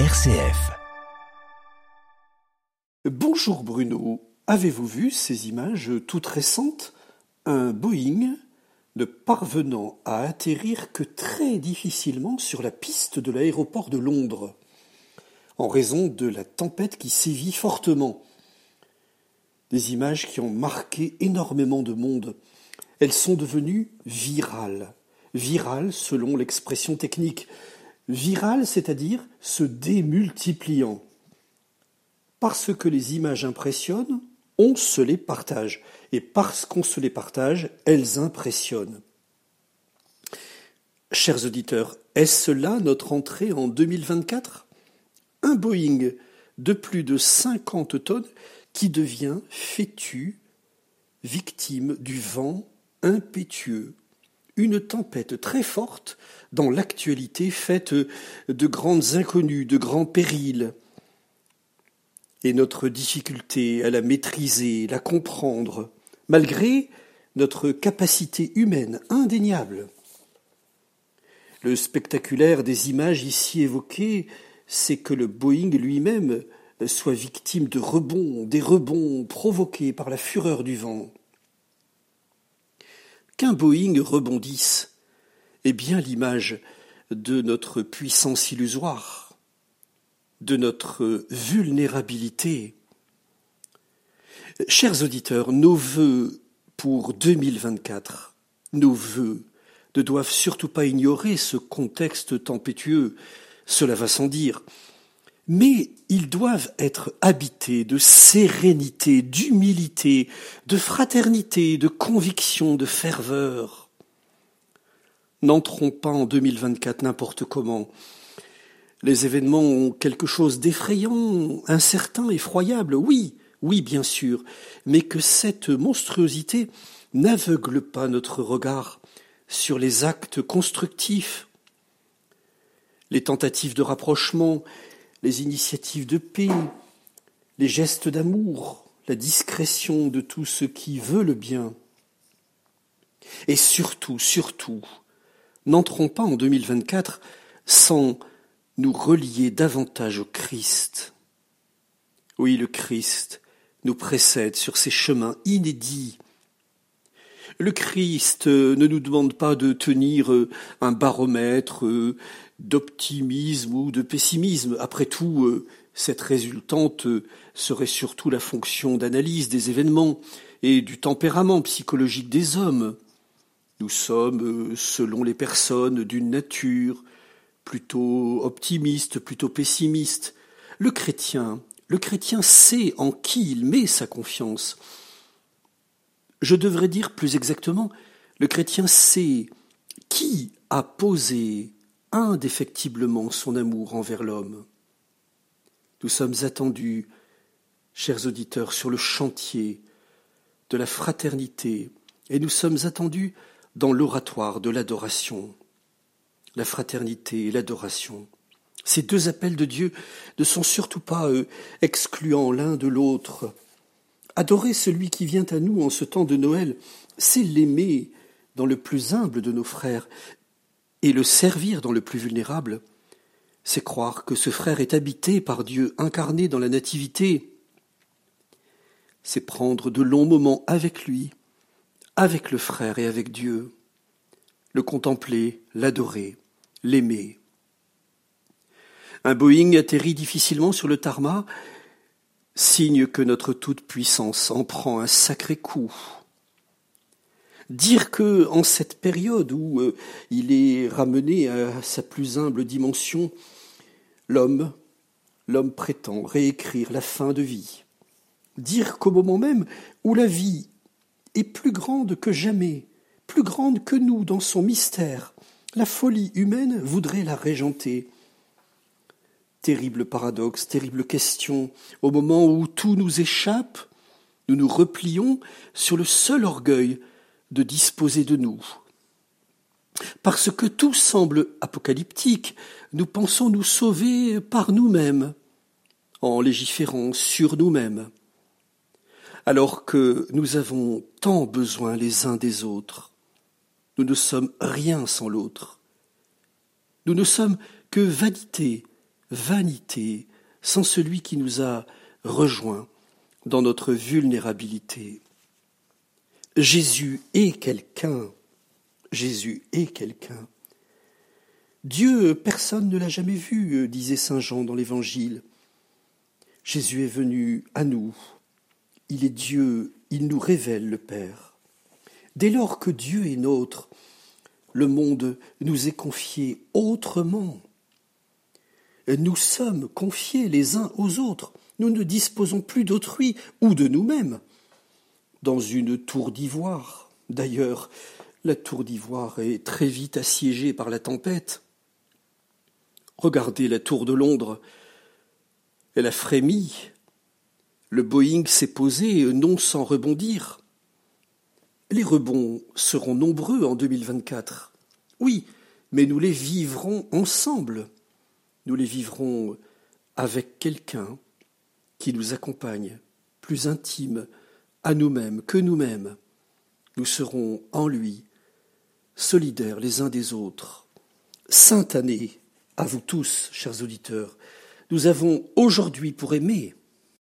RCF. Bonjour Bruno, avez-vous vu ces images toutes récentes? Un Boeing ne parvenant à atterrir que très difficilement sur la piste de l'aéroport de Londres, en raison de la tempête qui sévit fortement. Des images qui ont marqué énormément de monde. Elles sont devenues virales. Virales selon l'expression technique. Virales, c'est-à-dire se démultipliant. Parce que les images impressionnent, on se les partage. Et parce qu'on se les partage, elles impressionnent. Chers auditeurs, est-ce là notre entrée en 2024 Un Boeing de plus de 50 tonnes qui devient fétu, victime du vent impétueux. Une tempête très forte dans l'actualité faite de grandes inconnues, de grands périls, et notre difficulté à la maîtriser, la comprendre, malgré notre capacité humaine indéniable. Le spectaculaire des images ici évoquées, c'est que le Boeing lui-même soit victime de rebonds, des rebonds provoqués par la fureur du vent. Qu'un Boeing rebondisse. Est bien l'image de notre puissance illusoire de notre vulnérabilité. Chers auditeurs, nos vœux pour 2024, nos vœux ne doivent surtout pas ignorer ce contexte tempétueux, cela va sans dire, mais ils doivent être habités de sérénité, d'humilité, de fraternité, de conviction, de ferveur. N'entrons pas en 2024 n'importe comment, les événements ont quelque chose d'effrayant, incertain, effroyable, oui, oui, bien sûr, mais que cette monstruosité n'aveugle pas notre regard sur les actes constructifs, les tentatives de rapprochement, les initiatives de paix, les gestes d'amour, la discrétion de tout ce qui veut le bien. Et surtout, surtout, n'entrons pas en 2024 sans nous relier davantage au Christ. Oui, le Christ nous précède sur ces chemins inédits. Le Christ ne nous demande pas de tenir un baromètre d'optimisme ou de pessimisme. Après tout, cette résultante serait surtout la fonction d'analyse des événements et du tempérament psychologique des hommes. Nous sommes, selon les personnes, d'une nature, plutôt optimiste, plutôt pessimiste. Le chrétien, le chrétien sait en qui il met sa confiance. Je devrais dire plus exactement, le chrétien sait qui a posé indéfectiblement son amour envers l'homme. Nous sommes attendus, chers auditeurs, sur le chantier de la fraternité, et nous sommes attendus dans l'oratoire de l'adoration la fraternité et l'adoration. Ces deux appels de Dieu ne sont surtout pas euh, excluants l'un de l'autre. Adorer celui qui vient à nous en ce temps de Noël, c'est l'aimer dans le plus humble de nos frères, et le servir dans le plus vulnérable, c'est croire que ce frère est habité par Dieu, incarné dans la Nativité. C'est prendre de longs moments avec lui, avec le frère et avec Dieu, le contempler, l'adorer l'aimer. Un Boeing atterrit difficilement sur le tarmac, signe que notre toute-puissance en prend un sacré coup. Dire que, en cette période où euh, il est ramené à sa plus humble dimension, l'homme, l'homme prétend réécrire la fin de vie. Dire qu'au moment même où la vie est plus grande que jamais, plus grande que nous dans son mystère, la folie humaine voudrait la régenter. Terrible paradoxe, terrible question. Au moment où tout nous échappe, nous nous replions sur le seul orgueil de disposer de nous. Parce que tout semble apocalyptique, nous pensons nous sauver par nous-mêmes, en légiférant sur nous-mêmes, alors que nous avons tant besoin les uns des autres. Nous ne sommes rien sans l'autre. Nous ne sommes que vanité, vanité sans celui qui nous a rejoints dans notre vulnérabilité. Jésus est quelqu'un. Jésus est quelqu'un. Dieu, personne ne l'a jamais vu, disait Saint Jean dans l'Évangile. Jésus est venu à nous. Il est Dieu, il nous révèle le Père. Dès lors que Dieu est nôtre, le monde nous est confié autrement. Nous sommes confiés les uns aux autres. Nous ne disposons plus d'autrui ou de nous-mêmes. Dans une tour d'ivoire, d'ailleurs, la tour d'ivoire est très vite assiégée par la tempête. Regardez la tour de Londres. Elle a frémi. Le Boeing s'est posé non sans rebondir. Les rebonds seront nombreux en 2024. Oui, mais nous les vivrons ensemble. Nous les vivrons avec quelqu'un qui nous accompagne, plus intime à nous-mêmes que nous-mêmes. Nous serons en lui, solidaires les uns des autres. Sainte année à vous tous, chers auditeurs. Nous avons aujourd'hui pour aimer